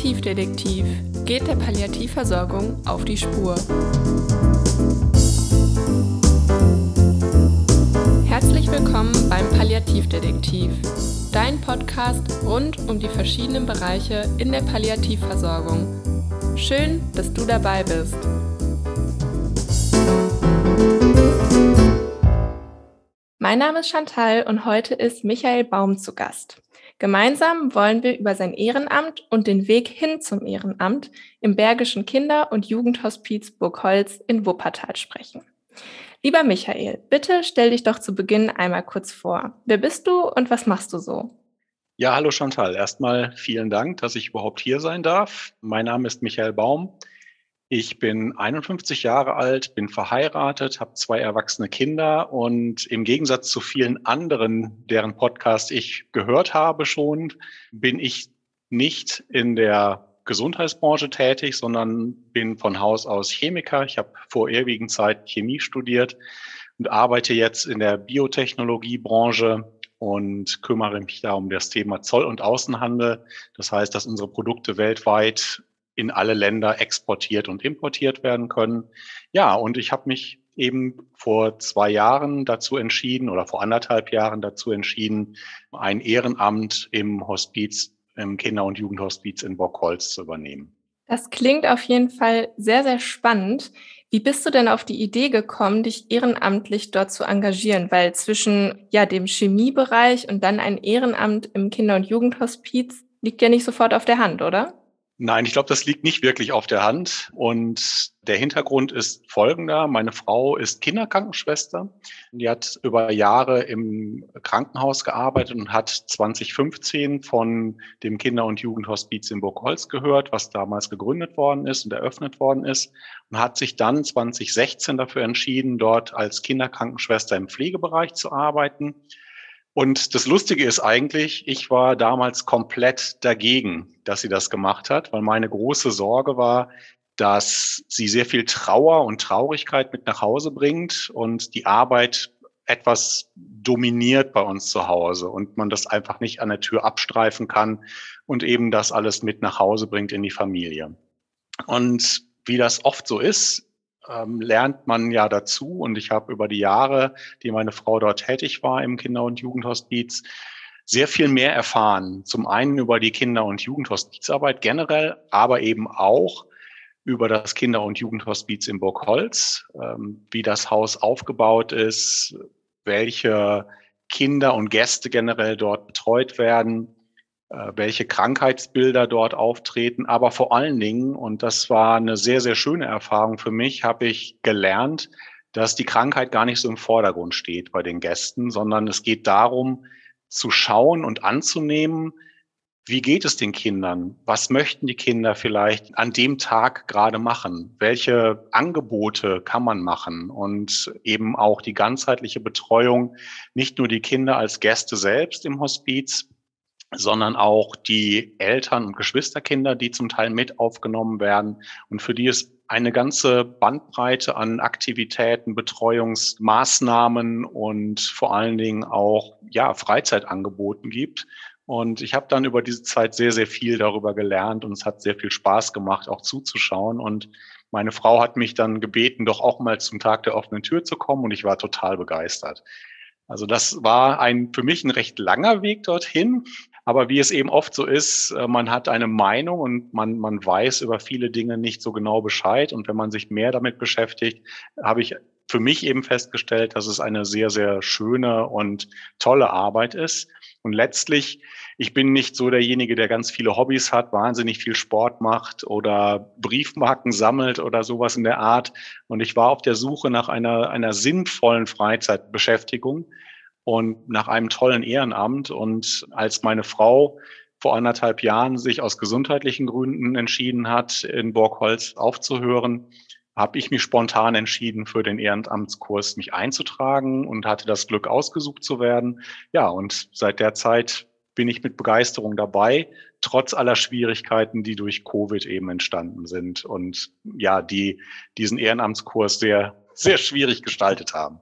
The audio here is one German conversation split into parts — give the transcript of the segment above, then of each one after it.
Palliativdetektiv geht der Palliativversorgung auf die Spur. Herzlich willkommen beim Palliativdetektiv, dein Podcast rund um die verschiedenen Bereiche in der Palliativversorgung. Schön, dass du dabei bist. Mein Name ist Chantal und heute ist Michael Baum zu Gast. Gemeinsam wollen wir über sein Ehrenamt und den Weg hin zum Ehrenamt im Bergischen Kinder- und Jugendhospiz Burgholz in Wuppertal sprechen. Lieber Michael, bitte stell dich doch zu Beginn einmal kurz vor. Wer bist du und was machst du so? Ja, hallo Chantal. Erstmal vielen Dank, dass ich überhaupt hier sein darf. Mein Name ist Michael Baum. Ich bin 51 Jahre alt, bin verheiratet, habe zwei erwachsene Kinder und im Gegensatz zu vielen anderen, deren Podcast ich gehört habe schon, bin ich nicht in der Gesundheitsbranche tätig, sondern bin von Haus aus Chemiker. Ich habe vor ewigen Zeit Chemie studiert und arbeite jetzt in der Biotechnologiebranche und kümmere mich da um das Thema Zoll- und Außenhandel. Das heißt, dass unsere Produkte weltweit in alle Länder exportiert und importiert werden können. Ja, und ich habe mich eben vor zwei Jahren dazu entschieden oder vor anderthalb Jahren dazu entschieden, ein Ehrenamt im Hospiz, im Kinder- und Jugendhospiz in Bockholz zu übernehmen. Das klingt auf jeden Fall sehr, sehr spannend. Wie bist du denn auf die Idee gekommen, dich ehrenamtlich dort zu engagieren? Weil zwischen ja dem Chemiebereich und dann ein Ehrenamt im Kinder- und Jugendhospiz liegt ja nicht sofort auf der Hand, oder? Nein, ich glaube, das liegt nicht wirklich auf der Hand. Und der Hintergrund ist folgender. Meine Frau ist Kinderkrankenschwester. Die hat über Jahre im Krankenhaus gearbeitet und hat 2015 von dem Kinder- und Jugendhospiz in Burgholz gehört, was damals gegründet worden ist und eröffnet worden ist. Und hat sich dann 2016 dafür entschieden, dort als Kinderkrankenschwester im Pflegebereich zu arbeiten und das Lustige ist eigentlich, ich war damals komplett dagegen, dass sie das gemacht hat, weil meine große Sorge war, dass sie sehr viel Trauer und Traurigkeit mit nach Hause bringt und die Arbeit etwas dominiert bei uns zu Hause und man das einfach nicht an der Tür abstreifen kann und eben das alles mit nach Hause bringt in die Familie. Und wie das oft so ist, ähm, lernt man ja dazu. Und ich habe über die Jahre, die meine Frau dort tätig war im Kinder- und Jugendhospiz, sehr viel mehr erfahren. Zum einen über die Kinder- und Jugendhospizarbeit generell, aber eben auch über das Kinder- und Jugendhospiz in Burgholz, ähm, wie das Haus aufgebaut ist, welche Kinder und Gäste generell dort betreut werden, welche Krankheitsbilder dort auftreten. Aber vor allen Dingen, und das war eine sehr, sehr schöne Erfahrung für mich, habe ich gelernt, dass die Krankheit gar nicht so im Vordergrund steht bei den Gästen, sondern es geht darum, zu schauen und anzunehmen, wie geht es den Kindern? Was möchten die Kinder vielleicht an dem Tag gerade machen? Welche Angebote kann man machen? Und eben auch die ganzheitliche Betreuung, nicht nur die Kinder als Gäste selbst im Hospiz, sondern auch die Eltern und Geschwisterkinder, die zum Teil mit aufgenommen werden und für die es eine ganze Bandbreite an Aktivitäten, Betreuungsmaßnahmen und vor allen Dingen auch ja Freizeitangeboten gibt. Und ich habe dann über diese Zeit sehr, sehr viel darüber gelernt und es hat sehr viel Spaß gemacht, auch zuzuschauen. Und meine Frau hat mich dann gebeten, doch auch mal zum Tag der offenen Tür zu kommen und ich war total begeistert. Also das war ein für mich ein recht langer Weg dorthin, aber wie es eben oft so ist, äh, man hat eine Meinung und man, man weiß über viele Dinge nicht so genau Bescheid. Und wenn man sich mehr damit beschäftigt, habe ich für mich eben festgestellt, dass es eine sehr, sehr schöne und tolle Arbeit ist. Und letztlich, ich bin nicht so derjenige, der ganz viele Hobbys hat, wahnsinnig viel Sport macht oder Briefmarken sammelt oder sowas in der Art. Und ich war auf der Suche nach einer, einer sinnvollen Freizeitbeschäftigung und nach einem tollen Ehrenamt. Und als meine Frau vor anderthalb Jahren sich aus gesundheitlichen Gründen entschieden hat, in Borgholz aufzuhören, habe ich mich spontan entschieden, für den Ehrenamtskurs mich einzutragen und hatte das Glück, ausgesucht zu werden. Ja, und seit der Zeit bin ich mit Begeisterung dabei, trotz aller Schwierigkeiten, die durch Covid eben entstanden sind und ja, die diesen Ehrenamtskurs sehr, sehr schwierig gestaltet haben.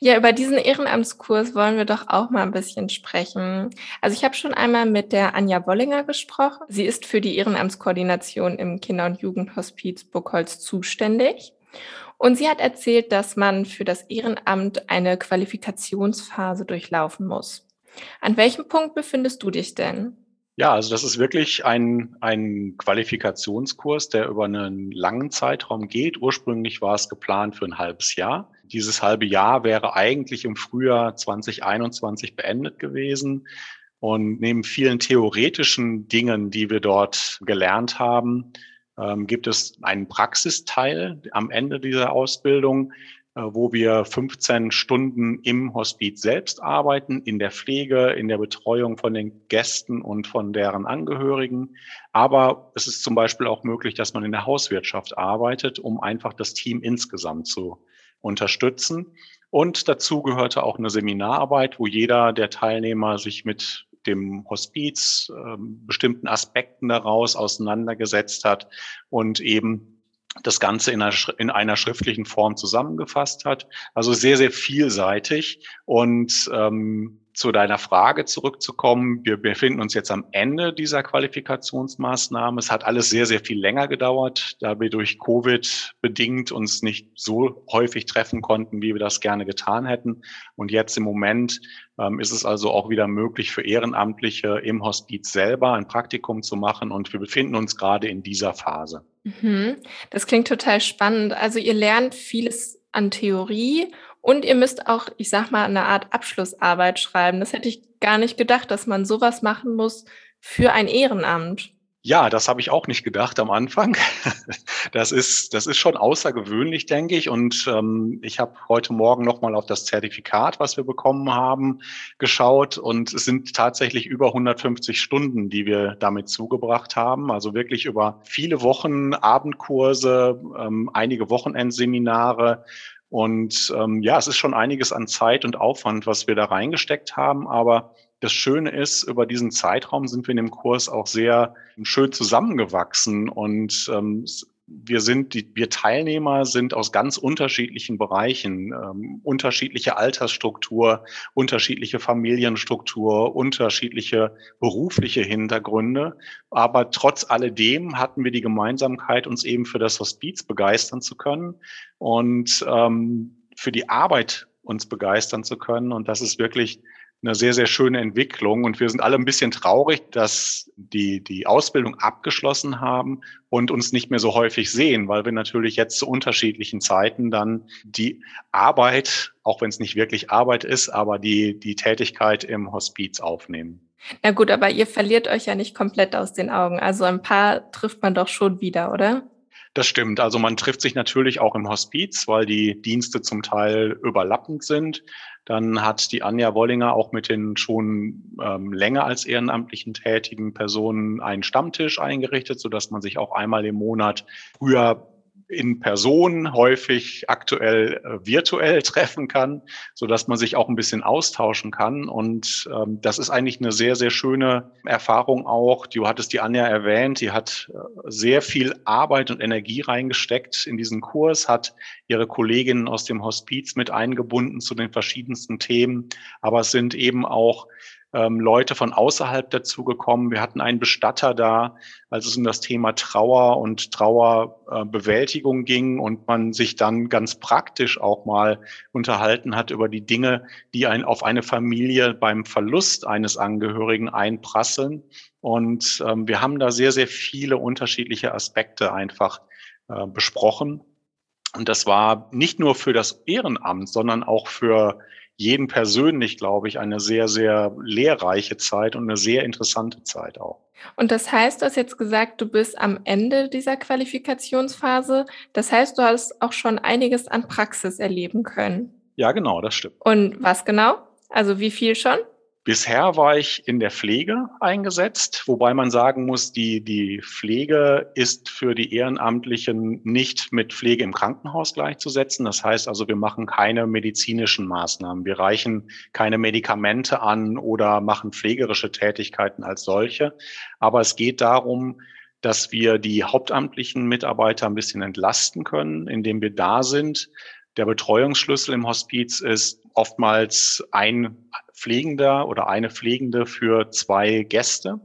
Ja, über diesen Ehrenamtskurs wollen wir doch auch mal ein bisschen sprechen. Also ich habe schon einmal mit der Anja Bollinger gesprochen. Sie ist für die Ehrenamtskoordination im Kinder- und Jugendhospiz Burgholz zuständig. Und sie hat erzählt, dass man für das Ehrenamt eine Qualifikationsphase durchlaufen muss. An welchem Punkt befindest du dich denn? Ja, also das ist wirklich ein, ein Qualifikationskurs, der über einen langen Zeitraum geht. Ursprünglich war es geplant für ein halbes Jahr. Dieses halbe Jahr wäre eigentlich im Frühjahr 2021 beendet gewesen. Und neben vielen theoretischen Dingen, die wir dort gelernt haben, ähm, gibt es einen Praxisteil am Ende dieser Ausbildung, wo wir 15 Stunden im Hospiz selbst arbeiten, in der Pflege, in der Betreuung von den Gästen und von deren Angehörigen. Aber es ist zum Beispiel auch möglich, dass man in der Hauswirtschaft arbeitet, um einfach das Team insgesamt zu unterstützen. Und dazu gehörte auch eine Seminararbeit, wo jeder der Teilnehmer sich mit dem Hospiz, äh, bestimmten Aspekten daraus auseinandergesetzt hat und eben das Ganze in einer, in einer schriftlichen Form zusammengefasst hat. Also sehr, sehr vielseitig. Und ähm, zu deiner Frage zurückzukommen, wir befinden uns jetzt am Ende dieser Qualifikationsmaßnahme. Es hat alles sehr, sehr viel länger gedauert, da wir durch Covid bedingt uns nicht so häufig treffen konnten, wie wir das gerne getan hätten. Und jetzt im Moment ähm, ist es also auch wieder möglich für Ehrenamtliche im Hospiz selber ein Praktikum zu machen. Und wir befinden uns gerade in dieser Phase. Mhm. Das klingt total spannend. Also ihr lernt vieles an Theorie und ihr müsst auch, ich sag mal, eine Art Abschlussarbeit schreiben. Das hätte ich gar nicht gedacht, dass man sowas machen muss für ein Ehrenamt. Ja, das habe ich auch nicht gedacht am Anfang. Das ist, das ist schon außergewöhnlich, denke ich. Und ähm, ich habe heute Morgen nochmal auf das Zertifikat, was wir bekommen haben, geschaut. Und es sind tatsächlich über 150 Stunden, die wir damit zugebracht haben. Also wirklich über viele Wochen Abendkurse, ähm, einige Wochenendseminare. Und ähm, ja, es ist schon einiges an Zeit und Aufwand, was wir da reingesteckt haben. Aber das Schöne ist, über diesen Zeitraum sind wir in dem Kurs auch sehr schön zusammengewachsen und ähm, wir sind, die, wir Teilnehmer sind aus ganz unterschiedlichen Bereichen, ähm, unterschiedliche Altersstruktur, unterschiedliche Familienstruktur, unterschiedliche berufliche Hintergründe. Aber trotz alledem hatten wir die Gemeinsamkeit, uns eben für das Hospiz begeistern zu können und ähm, für die Arbeit uns begeistern zu können. Und das ist wirklich eine sehr, sehr schöne Entwicklung. Und wir sind alle ein bisschen traurig, dass die, die Ausbildung abgeschlossen haben und uns nicht mehr so häufig sehen, weil wir natürlich jetzt zu unterschiedlichen Zeiten dann die Arbeit, auch wenn es nicht wirklich Arbeit ist, aber die, die Tätigkeit im Hospiz aufnehmen. Na gut, aber ihr verliert euch ja nicht komplett aus den Augen. Also ein paar trifft man doch schon wieder, oder? Das stimmt. Also man trifft sich natürlich auch im Hospiz, weil die Dienste zum Teil überlappend sind. Dann hat die Anja Wollinger auch mit den schon ähm, länger als ehrenamtlichen tätigen Personen einen Stammtisch eingerichtet, sodass man sich auch einmal im Monat früher in Person, häufig aktuell äh, virtuell treffen kann, so dass man sich auch ein bisschen austauschen kann. Und ähm, das ist eigentlich eine sehr, sehr schöne Erfahrung auch. Du hattest die Anja erwähnt, die hat äh, sehr viel Arbeit und Energie reingesteckt in diesen Kurs, hat ihre Kolleginnen aus dem Hospiz mit eingebunden zu den verschiedensten Themen. Aber es sind eben auch ähm, Leute von außerhalb dazugekommen. Wir hatten einen Bestatter da, als es um das Thema Trauer und Trauerbewältigung äh, ging und man sich dann ganz praktisch auch mal unterhalten hat über die Dinge, die ein, auf eine Familie beim Verlust eines Angehörigen einprasseln. Und ähm, wir haben da sehr, sehr viele unterschiedliche Aspekte einfach äh, besprochen. Und das war nicht nur für das Ehrenamt, sondern auch für jeden persönlich, glaube ich, eine sehr, sehr lehrreiche Zeit und eine sehr interessante Zeit auch. Und das heißt, du hast jetzt gesagt, du bist am Ende dieser Qualifikationsphase. Das heißt, du hast auch schon einiges an Praxis erleben können. Ja, genau, das stimmt. Und was genau? Also wie viel schon? Bisher war ich in der Pflege eingesetzt, wobei man sagen muss, die, die Pflege ist für die Ehrenamtlichen nicht mit Pflege im Krankenhaus gleichzusetzen. Das heißt also, wir machen keine medizinischen Maßnahmen. Wir reichen keine Medikamente an oder machen pflegerische Tätigkeiten als solche. Aber es geht darum, dass wir die hauptamtlichen Mitarbeiter ein bisschen entlasten können, indem wir da sind, Der Betreuungsschlüssel im Hospiz ist oftmals ein Pflegender oder eine Pflegende für zwei Gäste.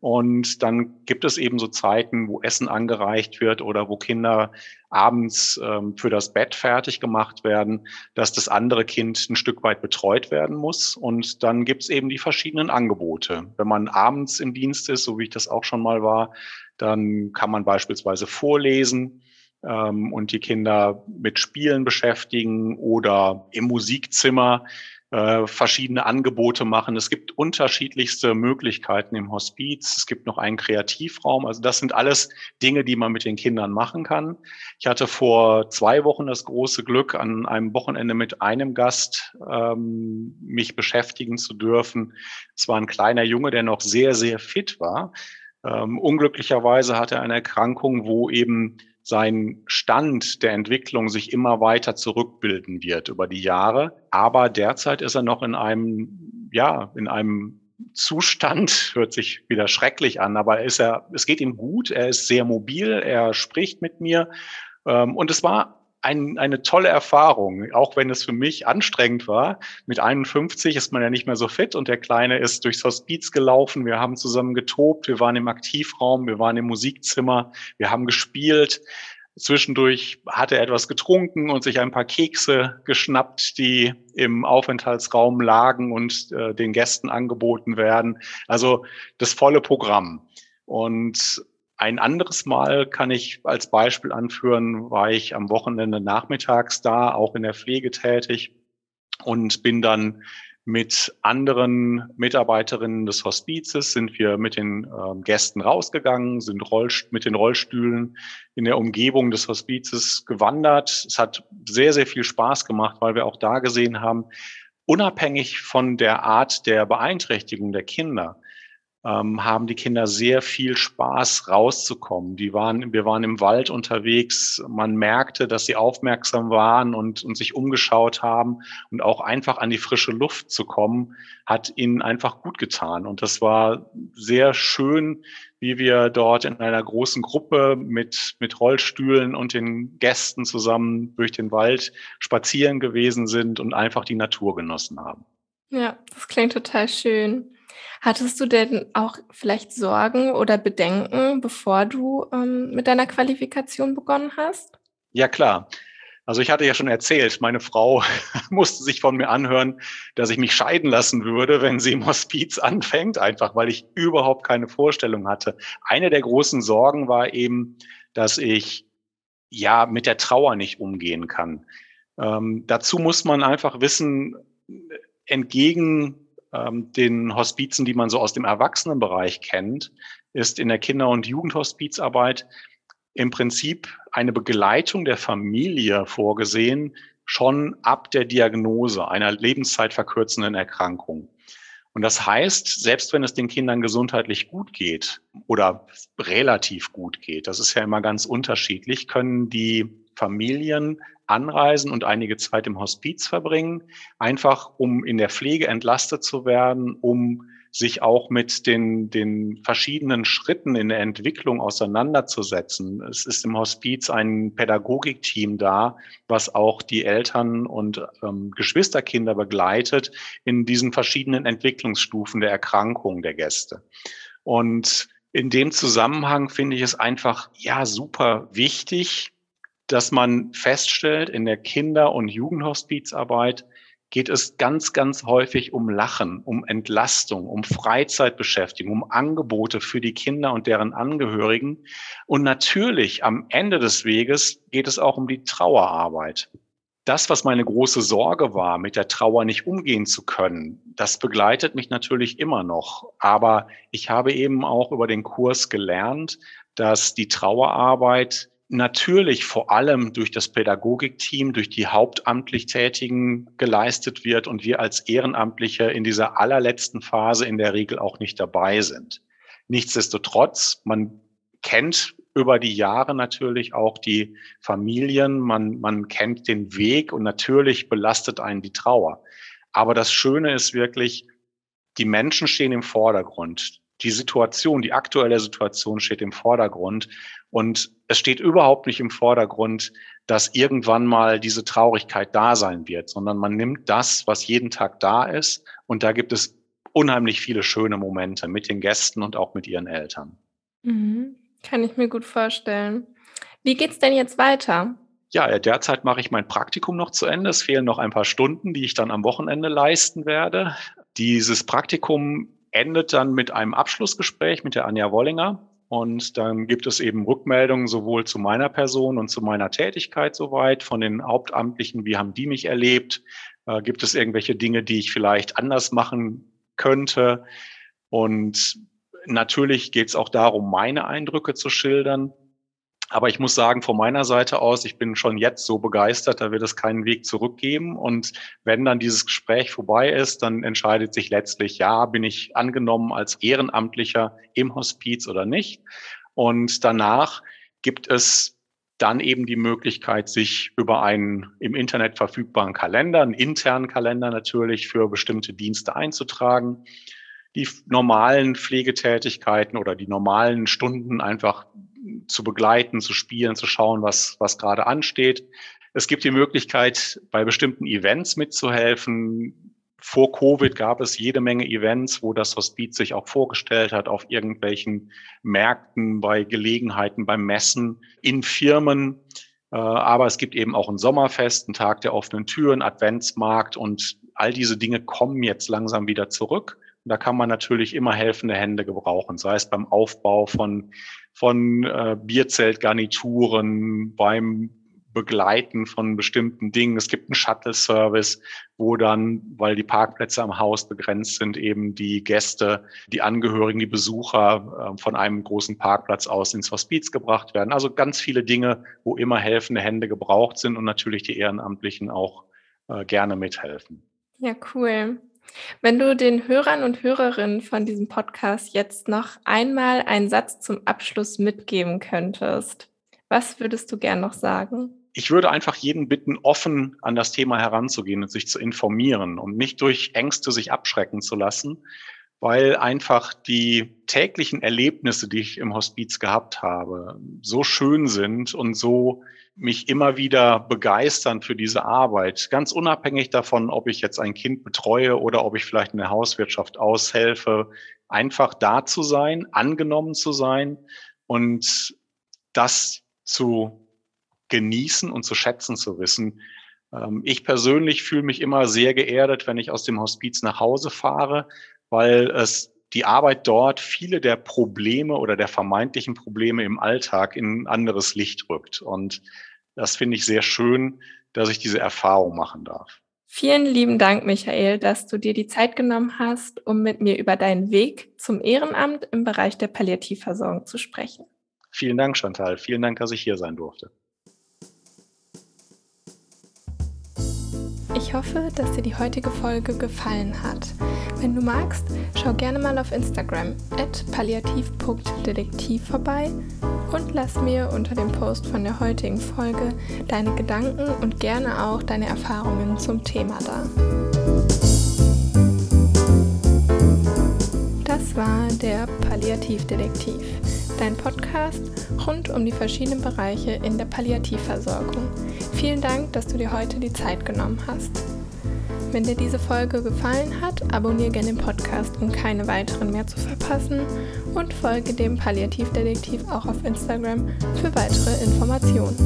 Und dann gibt es eben so Zeiten, wo Essen angereicht wird oder wo Kinder abends ähm, für das Bett fertig gemacht werden, dass das andere Kind ein Stück weit betreut werden muss. Und dann gibt es eben die verschiedenen Angebote. Wenn man abends im Dienst ist, so wie ich das auch schon mal war, dann kann man beispielsweise vorlesen ähm, und die Kinder mit Spielen beschäftigen oder im Musikzimmer äh, verschiedene Angebote machen. Es gibt unterschiedlichste Möglichkeiten im Hospiz. Es gibt noch einen Kreativraum. Also das sind alles Dinge, die man mit den Kindern machen kann. Ich hatte vor zwei Wochen das große Glück, an einem Wochenende mit einem Gast ähm, mich beschäftigen zu dürfen. Es war ein kleiner Junge, der noch sehr, sehr fit war. Ähm, unglücklicherweise hatte er eine Erkrankung, wo eben sein Stand der Entwicklung sich immer weiter zurückbilden wird über die Jahre. Aber derzeit ist er noch in einem, ja, in einem Zustand, hört sich wieder schrecklich an, aber ist er, es geht ihm gut, er ist sehr mobil, er spricht mit mir. Ähm, und es war ein, eine tolle Erfahrung, auch wenn es für mich anstrengend war. Mit 51 ist man ja nicht mehr so fit und der Kleine ist durchs Hospiz gelaufen. Wir haben zusammen getobt, wir waren im Aktivraum, wir waren im Musikzimmer, wir haben gespielt. Zwischendurch hat er etwas getrunken und sich ein paar Kekse geschnappt, die im Aufenthaltsraum lagen und äh, den Gästen angeboten werden. Also das volle Programm. Und ein anderes Mal kann ich als Beispiel anführen, war ich am Wochenende nachmittags da, auch in der Pflege tätig und bin dann mit anderen Mitarbeiterinnen des Hospizes sind wir mit den äh, Gästen rausgegangen, sind mit den Rollstühlen in der Umgebung des Hospizes gewandert. Es hat sehr, sehr viel Spaß gemacht, weil wir auch da gesehen haben, unabhängig von der Art der Beeinträchtigung der Kinder, ähm, haben die Kinder sehr viel Spaß rauszukommen. Die waren, wir waren im Wald unterwegs. Man merkte, dass sie aufmerksam waren und, und sich umgeschaut haben und auch einfach an die frische Luft zu kommen, hat ihnen einfach gut getan. Und das war sehr schön, wie wir dort in einer großen Gruppe mit, mit Rollstühlen und den Gästen zusammen durch den Wald spazieren gewesen sind und einfach die Natur genossen haben. Ja, das klingt total schön. Hattest du denn auch vielleicht Sorgen oder Bedenken, bevor du ähm, mit deiner Qualifikation begonnen hast? Ja, klar. Also ich hatte ja schon erzählt, meine Frau musste sich von mir anhören, dass ich mich scheiden lassen würde, wenn sie im Hospiz anfängt, einfach weil ich überhaupt keine Vorstellung hatte. Eine der großen Sorgen war eben, dass ich ja mit der Trauer nicht umgehen kann. Ähm, dazu muss man einfach wissen, entgegen ähm, den Hospizen, die man so aus dem Erwachsenenbereich kennt, ist in der Kinder- und Jugendhospizarbeit im Prinzip eine Begleitung der Familie vorgesehen, schon ab der Diagnose einer lebenszeitverkürzenden Erkrankung. Und das heißt, selbst wenn es den Kindern gesundheitlich gut geht oder relativ gut geht, das ist ja immer ganz unterschiedlich, können die Familien anreisen und einige Zeit im Hospiz verbringen, einfach um in der Pflege entlastet zu werden, um sich auch mit den, den verschiedenen Schritten in der Entwicklung auseinanderzusetzen. Es ist im Hospiz ein Pädagogikteam da, was auch die Eltern und ähm, Geschwisterkinder begleitet in diesen verschiedenen Entwicklungsstufen der Erkrankung der Gäste. Und in dem Zusammenhang finde ich es einfach, ja, super wichtig, dass man feststellt, in der Kinder- und Jugendhospizarbeit geht es ganz, ganz häufig um Lachen, um Entlastung, um Freizeitbeschäftigung, um Angebote für die Kinder und deren Angehörigen. Und natürlich am Ende des Weges geht es auch um die Trauerarbeit. Das, was meine große Sorge war, mit der Trauer nicht umgehen zu können, das begleitet mich natürlich immer noch. Aber ich habe eben auch über den Kurs gelernt, dass die Trauerarbeit natürlich vor allem durch das Pädagogikteam, durch die hauptamtlich Tätigen geleistet wird und wir als Ehrenamtliche in dieser allerletzten Phase in der Regel auch nicht dabei sind. Nichtsdestotrotz, man kennt über die Jahre natürlich auch die Familien, man, man kennt den Weg und natürlich belastet einen die Trauer. Aber das Schöne ist wirklich, die Menschen stehen im Vordergrund. Die Situation, die aktuelle Situation steht im Vordergrund. Und es steht überhaupt nicht im Vordergrund, dass irgendwann mal diese Traurigkeit da sein wird, sondern man nimmt das, was jeden Tag da ist. Und da gibt es unheimlich viele schöne Momente mit den Gästen und auch mit ihren Eltern. Mhm. Kann ich mir gut vorstellen. Wie geht's denn jetzt weiter? Ja, derzeit mache ich mein Praktikum noch zu Ende. Es fehlen noch ein paar Stunden, die ich dann am Wochenende leisten werde. Dieses Praktikum endet dann mit einem Abschlussgespräch mit der Anja Wollinger. Und dann gibt es eben Rückmeldungen sowohl zu meiner Person und zu meiner Tätigkeit soweit von den Hauptamtlichen. Wie haben die mich erlebt? Äh, gibt es irgendwelche Dinge, die ich vielleicht anders machen könnte? Und natürlich geht es auch darum, meine Eindrücke zu schildern. Aber ich muss sagen, von meiner Seite aus, ich bin schon jetzt so begeistert, da wird es keinen Weg zurückgeben. Und wenn dann dieses Gespräch vorbei ist, dann entscheidet sich letztlich, ja, bin ich angenommen als Ehrenamtlicher im Hospiz oder nicht. Und danach gibt es dann eben die Möglichkeit, sich über einen im Internet verfügbaren Kalender, einen internen Kalender natürlich für bestimmte Dienste einzutragen die normalen Pflegetätigkeiten oder die normalen Stunden einfach zu begleiten, zu spielen, zu schauen, was, was gerade ansteht. Es gibt die Möglichkeit, bei bestimmten Events mitzuhelfen. Vor Covid gab es jede Menge Events, wo das Hospiz sich auch vorgestellt hat, auf irgendwelchen Märkten, bei Gelegenheiten, beim Messen, in Firmen. Äh, aber es gibt eben auch ein Sommerfest, einen Tag der offenen Türen, Adventsmarkt und all diese Dinge kommen jetzt langsam wieder zurück. da kann man natürlich immer helfende Hände gebrauchen, sei es beim Aufbau von von äh, Bierzeltgarnituren, beim Begleiten von bestimmten Dingen. Es gibt einen Shuttle-Service, wo dann, weil die Parkplätze am Haus begrenzt sind, eben die Gäste, die Angehörigen, die Besucher äh, von einem großen Parkplatz aus ins Hospiz gebracht werden. Also ganz viele Dinge, wo immer helfende Hände gebraucht sind und natürlich die Ehrenamtlichen auch äh, gerne mithelfen. Ja, cool. Wenn du den Hörern und Hörerinnen von diesem Podcast jetzt noch einmal einen Satz zum Abschluss mitgeben könntest, was würdest du gern noch sagen? Ich würde einfach jeden bitten, offen an das Thema heranzugehen und sich zu informieren und nicht durch Ängste sich abschrecken zu lassen, weil einfach die täglichen Erlebnisse, die ich im Hospiz gehabt habe, so schön sind und so mich immer wieder begeistern für diese Arbeit. Ganz unabhängig davon, ob ich jetzt ein Kind betreue oder ob ich vielleicht in der Hauswirtschaft aushelfe, einfach da zu sein, angenommen zu sein und das zu genießen und zu schätzen zu wissen. Ähm, ich persönlich fühle mich immer sehr geerdet, wenn ich aus dem Hospiz nach Hause fahre, weil es die Arbeit dort viele der Probleme oder der vermeintlichen Probleme im Alltag in ein anderes Licht rückt. Und das finde ich sehr schön, dass ich diese Erfahrung machen darf. Vielen lieben Dank, Michael, dass du dir die Zeit genommen hast, um mit mir über deinen Weg zum Ehrenamt im Bereich der Palliativversorgung zu sprechen. Vielen Dank, Chantal. Vielen Dank, dass ich hier sein durfte. Ich hoffe, dass dir die heutige Folge gefallen hat. Wenn du magst, schau gerne mal auf Instagram at palliativ.detektiv vorbei und lass mir unter dem Post von der heutigen Folge deine Gedanken und gerne auch deine Erfahrungen zum Thema da. Das war der Palliativdetektiv, dein Podcast rund um die verschiedenen Bereiche in der Palliativversorgung. Vielen Dank, dass du dir heute die Zeit genommen hast. Wenn dir diese Folge gefallen hat, abonniere gerne den Podcast, um keine weiteren mehr zu verpassen und folge dem Palliativdetektiv auch auf Instagram für weitere Informationen.